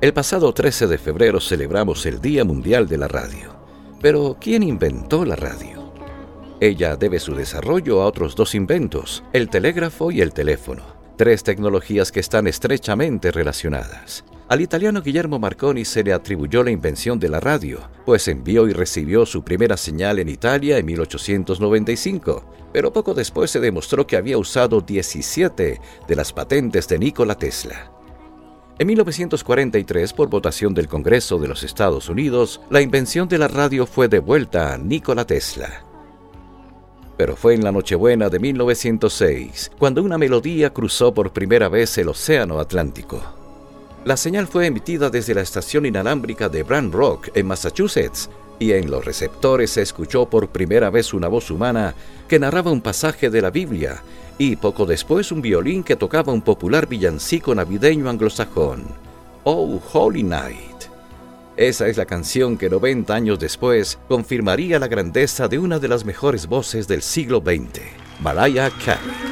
El pasado 13 de febrero celebramos el Día Mundial de la Radio. Pero, ¿quién inventó la radio? Ella debe su desarrollo a otros dos inventos, el telégrafo y el teléfono, tres tecnologías que están estrechamente relacionadas. Al italiano Guillermo Marconi se le atribuyó la invención de la radio, pues envió y recibió su primera señal en Italia en 1895, pero poco después se demostró que había usado 17 de las patentes de Nikola Tesla. En 1943, por votación del Congreso de los Estados Unidos, la invención de la radio fue devuelta a Nikola Tesla. Pero fue en la Nochebuena de 1906 cuando una melodía cruzó por primera vez el Océano Atlántico. La señal fue emitida desde la estación inalámbrica de Brand Rock en Massachusetts y en los receptores se escuchó por primera vez una voz humana que narraba un pasaje de la Biblia y poco después un violín que tocaba un popular villancico navideño anglosajón, Oh Holy Night. Esa es la canción que 90 años después confirmaría la grandeza de una de las mejores voces del siglo XX, Mariah Carey.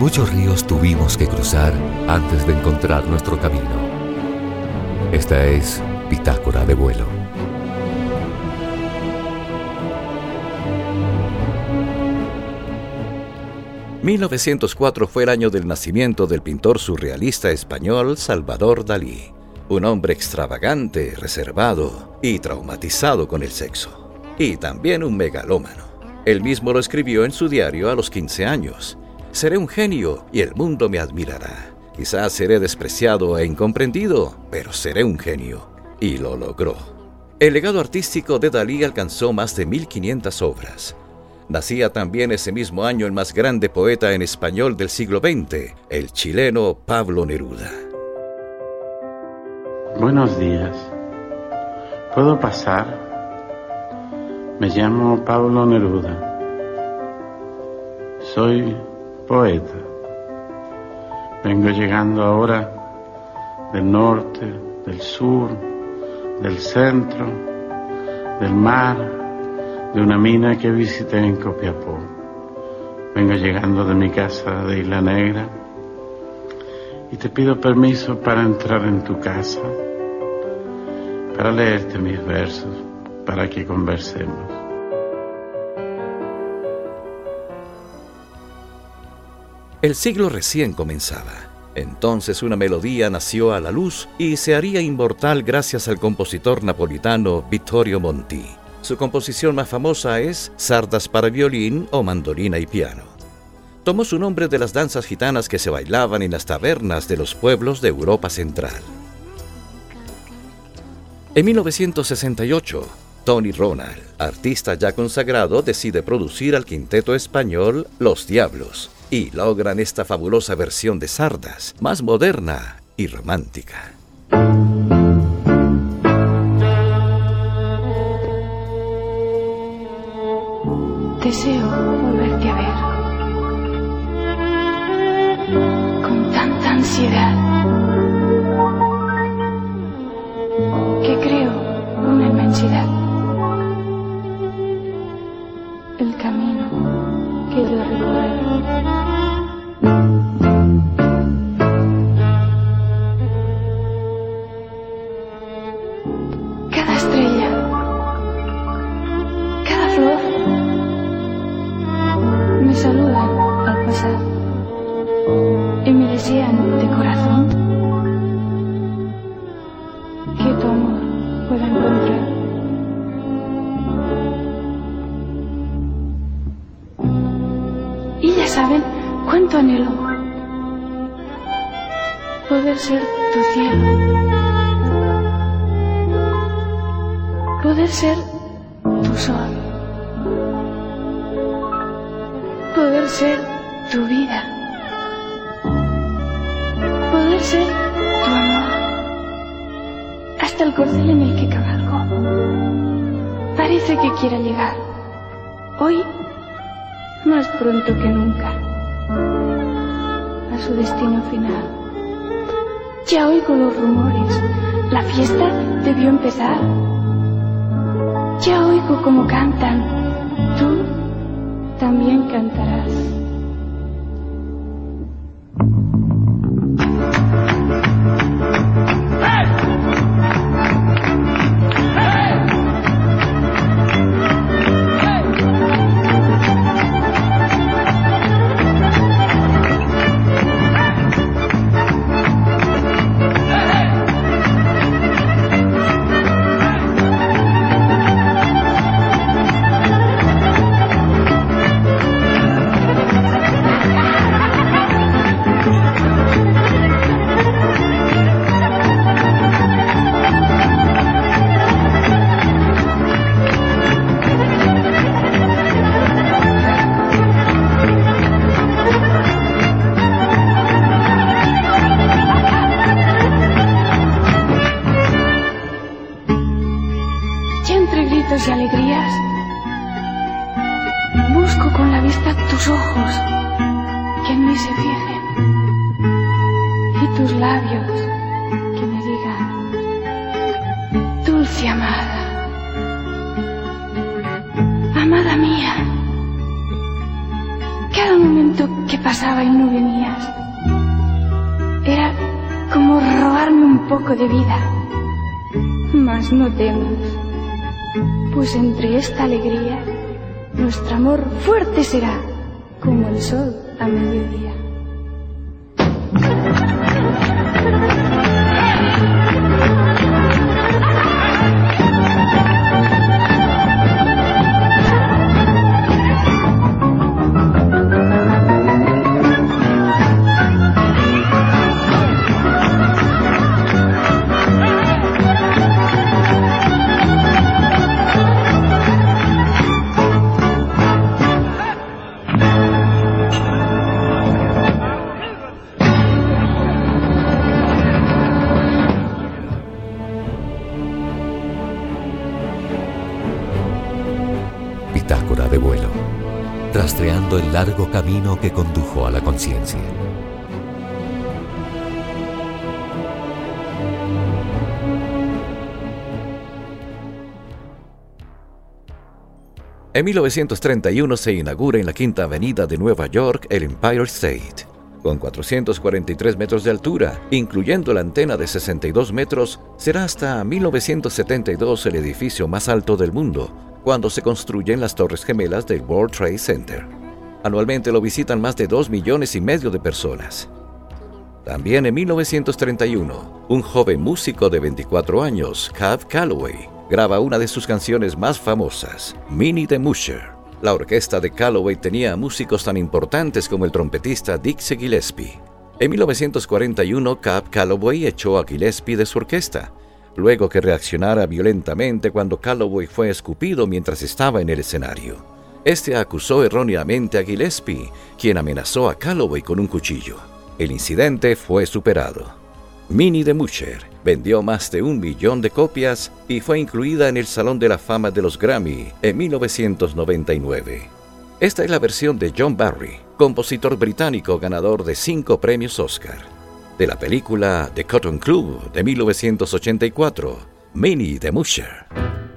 Muchos ríos tuvimos que cruzar antes de encontrar nuestro camino. Esta es Bitácora de Vuelo. ...1904 fue el año del nacimiento del pintor surrealista español Salvador Dalí. Un hombre extravagante, reservado y traumatizado con el sexo. Y también un megalómano. Él mismo lo escribió en su diario a los 15 años. Seré un genio y el mundo me admirará. Quizás seré despreciado e incomprendido, pero seré un genio. Y lo logró. El legado artístico de Dalí alcanzó más de 1500 obras. Nacía también ese mismo año el más grande poeta en español del siglo XX, el chileno Pablo Neruda. Buenos días. ¿Puedo pasar? Me llamo Pablo Neruda. Soy poeta. Vengo llegando ahora del norte, del sur, del centro, del mar, de una mina que visité en Copiapó. Vengo llegando de mi casa de Isla Negra y te pido permiso para entrar en tu casa, para leerte mis versos, para que conversemos. El siglo recién comenzaba. Entonces una melodía nació a la luz y se haría inmortal gracias al compositor napolitano Vittorio Monti. Su composición más famosa es Sardas para violín o mandolina y piano. Tomó su nombre de las danzas gitanas que se bailaban en las tabernas de los pueblos de Europa Central. En 1968, Tony Ronald, artista ya consagrado, decide producir al quinteto español Los Diablos y logran esta fabulosa versión de Sardas, más moderna y romántica. Deseo volverte a ver con tanta ansiedad que creo una inmensidad. Parece que quiera llegar, hoy más pronto que nunca, a su destino final. Ya oigo los rumores. La fiesta debió empezar. Ya oigo cómo cantan. Tú también cantarás. Pues entre esta alegría nuestro amor fuerte será como el sol a mediodía. Que condujo a la conciencia. En 1931 se inaugura en la Quinta Avenida de Nueva York el Empire State. Con 443 metros de altura, incluyendo la antena de 62 metros, será hasta 1972 el edificio más alto del mundo, cuando se construyen las torres gemelas del World Trade Center. Anualmente lo visitan más de 2 millones y medio de personas. También en 1931, un joven músico de 24 años, Cab Calloway, graba una de sus canciones más famosas, Minnie the Musher. La orquesta de Calloway tenía músicos tan importantes como el trompetista Dixie Gillespie. En 1941, Cab Calloway echó a Gillespie de su orquesta luego que reaccionara violentamente cuando Calloway fue escupido mientras estaba en el escenario. Este acusó erróneamente a Gillespie, quien amenazó a Calloway con un cuchillo. El incidente fue superado. Minnie de Musher vendió más de un millón de copias y fue incluida en el Salón de la Fama de los Grammy en 1999. Esta es la versión de John Barry, compositor británico ganador de cinco premios Oscar de la película The Cotton Club de 1984, Minnie the Musher.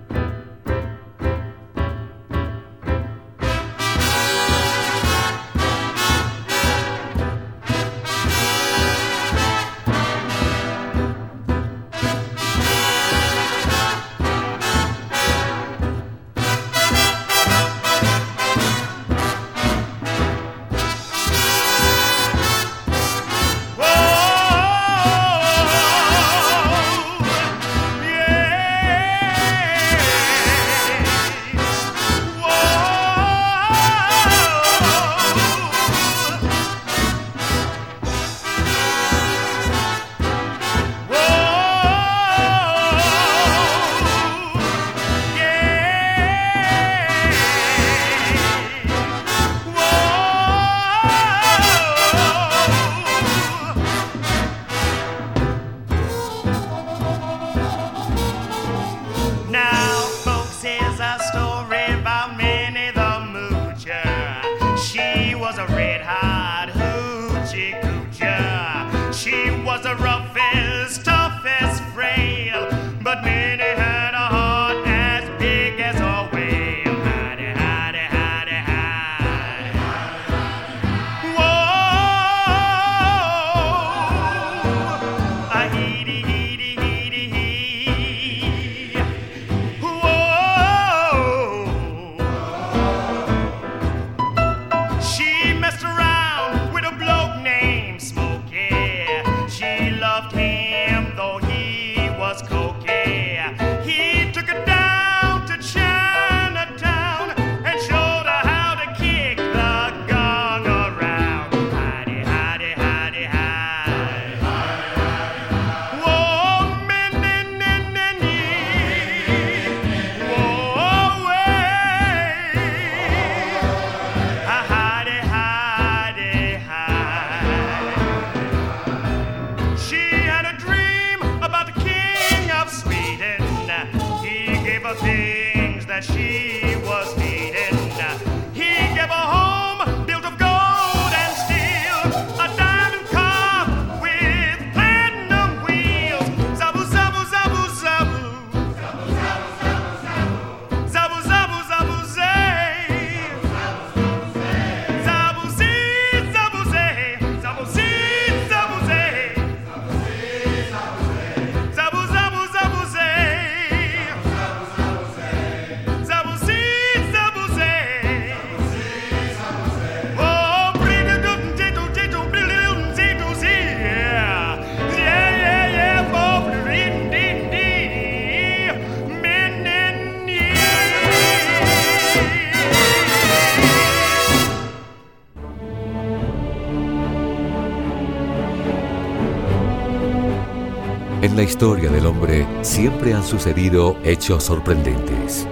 En la historia del hombre siempre han sucedido hechos sorprendentes.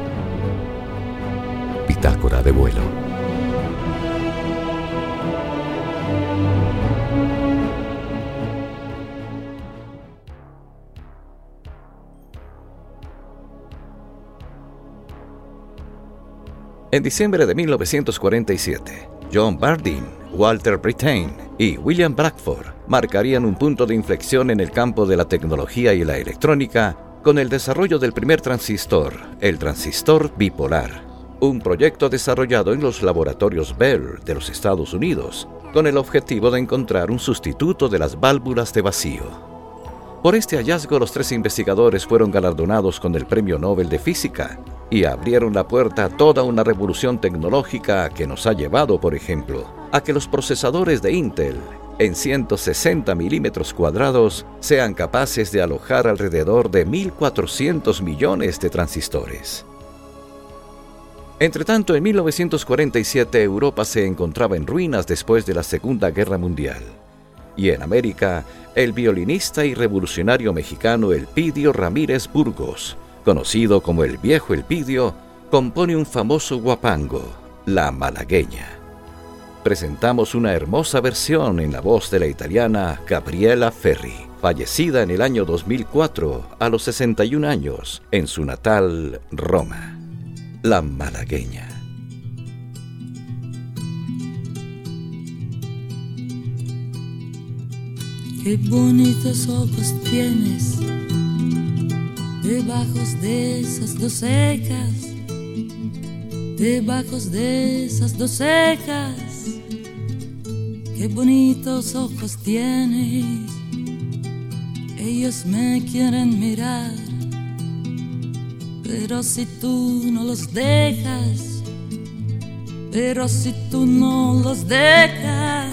Bitácora de vuelo. En diciembre de 1947, John Bardeen, Walter Brittain y William Bradford marcarían un punto de inflexión en el campo de la tecnología y la electrónica con el desarrollo del primer transistor, el transistor bipolar, un proyecto desarrollado en los laboratorios Bell de los Estados Unidos, con el objetivo de encontrar un sustituto de las válvulas de vacío. Por este hallazgo los tres investigadores fueron galardonados con el Premio Nobel de Física y abrieron la puerta a toda una revolución tecnológica que nos ha llevado, por ejemplo, a que los procesadores de Intel en 160 milímetros cuadrados sean capaces de alojar alrededor de 1.400 millones de transistores. Entretanto, en 1947 Europa se encontraba en ruinas después de la Segunda Guerra Mundial. Y en América, el violinista y revolucionario mexicano Elpidio Ramírez Burgos conocido como el viejo Elpidio, compone un famoso guapango, La Malagueña. Presentamos una hermosa versión en la voz de la italiana Gabriela Ferri, fallecida en el año 2004 a los 61 años en su natal Roma. La Malagueña. Qué bonitos ojos tienes debajo de esas dos cejas, debajo de esas dos cejas, qué bonitos ojos tienes, ellos me quieren mirar, pero si tú no los dejas, pero si tú no los dejas,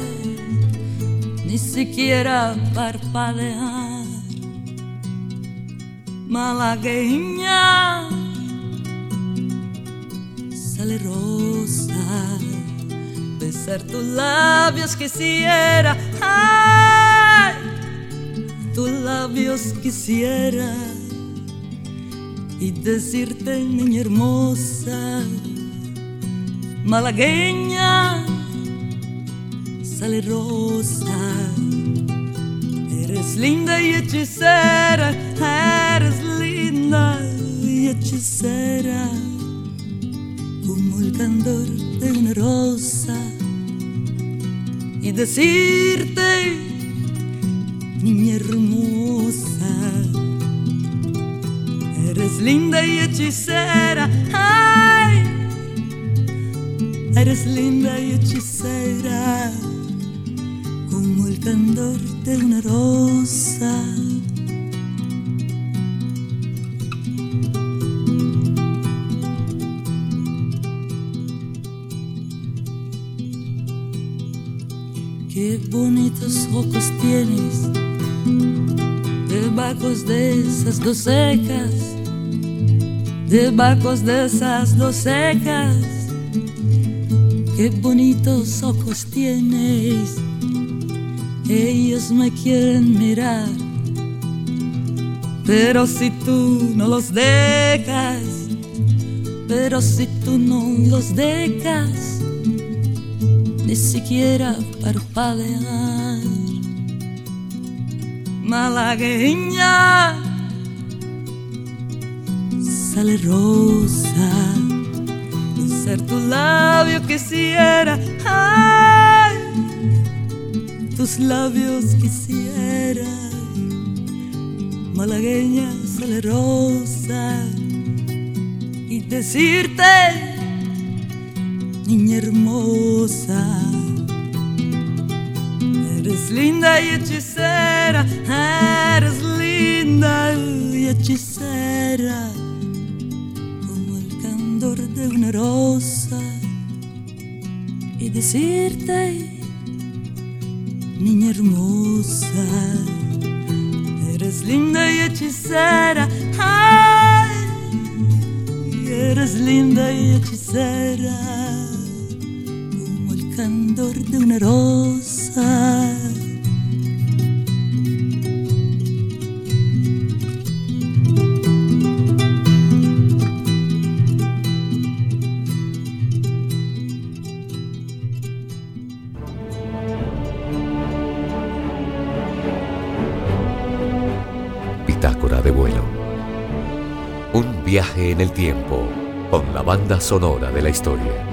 ni siquiera parpadear. Malagueña, sale rosa, besar tus labios quisiera, ay, tus labios quisiera. Y decirte niña hermosa, malagueña, sale rosa. Eres linda y hechicera, eres linda y hechicera, como el candor de una rosa. Y decirte, niña hermosa, eres linda y hechicera, ay, eres linda y hechicera candor de una rosa. Bonitos ojos tienes debajo de esas dos cejas, debajo de esas dos cejas. Qué bonitos ojos tienes ellos me quieren mirar. Pero si tú no los dejas, pero si tú no los dejas, ni siquiera parpadear. Malagueña, sale rosa, ser tu labio quisiera tus labios quisiera, malagueña salerosa, y decirte, niña hermosa, eres linda y hechicera, eres linda y hechicera, como el candor de una rosa, y decirte, niña hermosa, eres linda y hechicera, ay, eres linda y hechicera, candor de una rosa. Pitácora de vuelo. Un viaje en el tiempo con la banda sonora de la historia.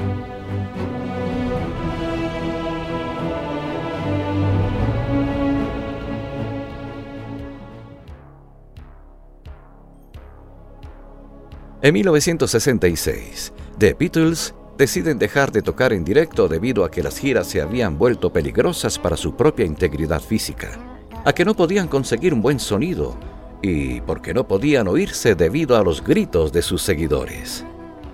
En 1966, The Beatles deciden dejar de tocar en directo debido a que las giras se habían vuelto peligrosas para su propia integridad física, a que no podían conseguir un buen sonido y porque no podían oírse debido a los gritos de sus seguidores.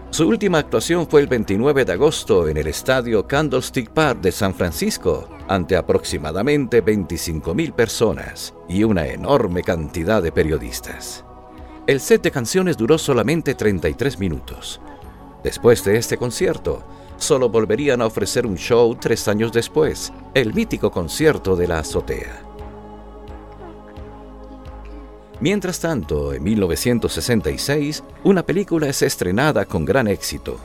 Su última actuación fue el 29 de agosto en el estadio Candlestick Park de San Francisco, ante aproximadamente 25.000 personas y una enorme cantidad de periodistas. El set de canciones duró solamente 33 minutos. Después de este concierto, solo volverían a ofrecer un show tres años después, el mítico concierto de la azotea. Mientras tanto, en 1966, una película es estrenada con gran éxito,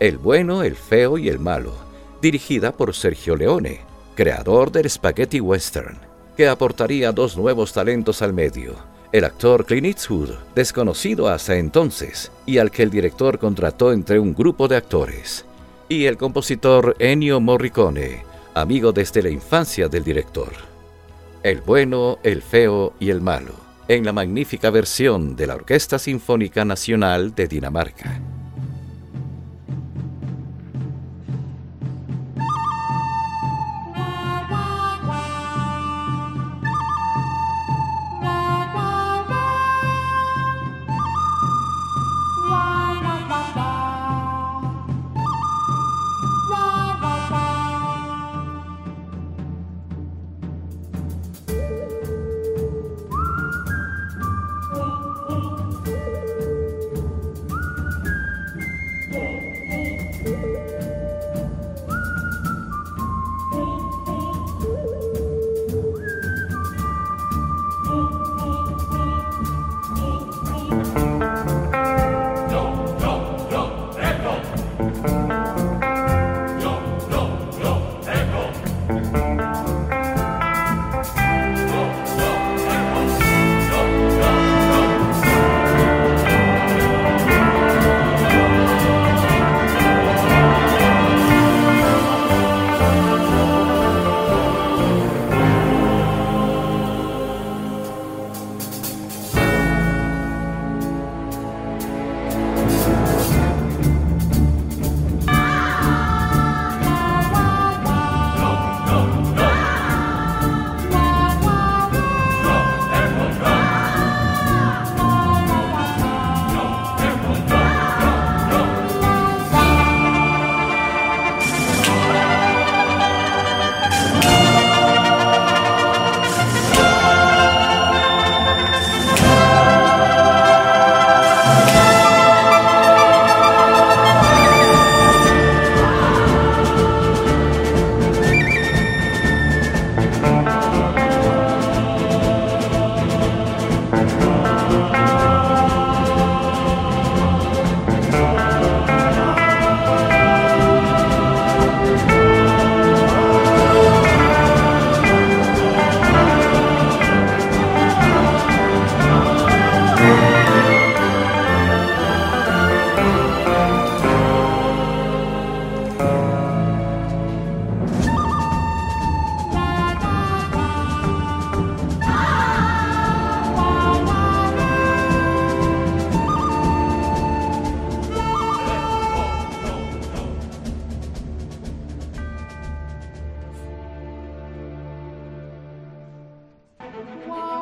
El bueno, el feo y el malo, dirigida por Sergio Leone, creador del spaghetti western, que aportaría dos nuevos talentos al medio, el actor Clint Eastwood, desconocido hasta entonces, y al que el director contrató entre un grupo de actores, y el compositor Ennio Morricone, amigo desde la infancia del director. El bueno, el feo y el malo, en la magnífica versión de la Orquesta Sinfónica Nacional de Dinamarca. Whoa.